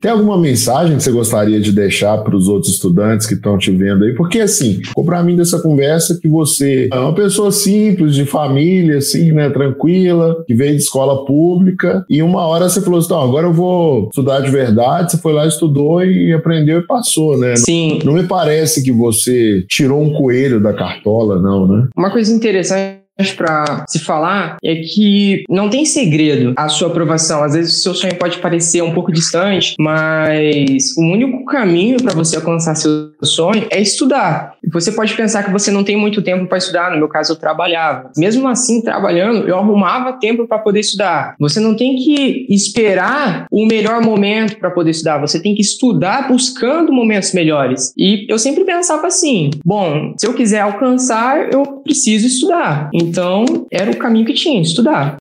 Tem alguma mensagem que você gostaria de deixar para os outros estudantes que estão te vendo aí? Porque, assim, para mim dessa conversa que você é uma pessoa simples, de família, assim, né, tranquila, que veio de escola pública, e uma hora você falou assim: não, agora eu vou estudar de verdade. Você foi lá, estudou e aprendeu e passou, né? Sim. Não me parece que você tirou um coelho da cartola, não, né? Uma coisa interessante para se falar é que não tem segredo a sua aprovação. Às vezes o seu sonho pode parecer um pouco distante, mas o único caminho para você alcançar seu sonho é estudar. Você pode pensar que você não tem muito tempo para estudar, no meu caso eu trabalhava. Mesmo assim, trabalhando, eu arrumava tempo para poder estudar. Você não tem que esperar o melhor momento para poder estudar, você tem que estudar buscando momentos melhores. E eu sempre pensava assim: bom, se eu quiser alcançar, eu preciso estudar. Então, era o caminho que tinha, estudar.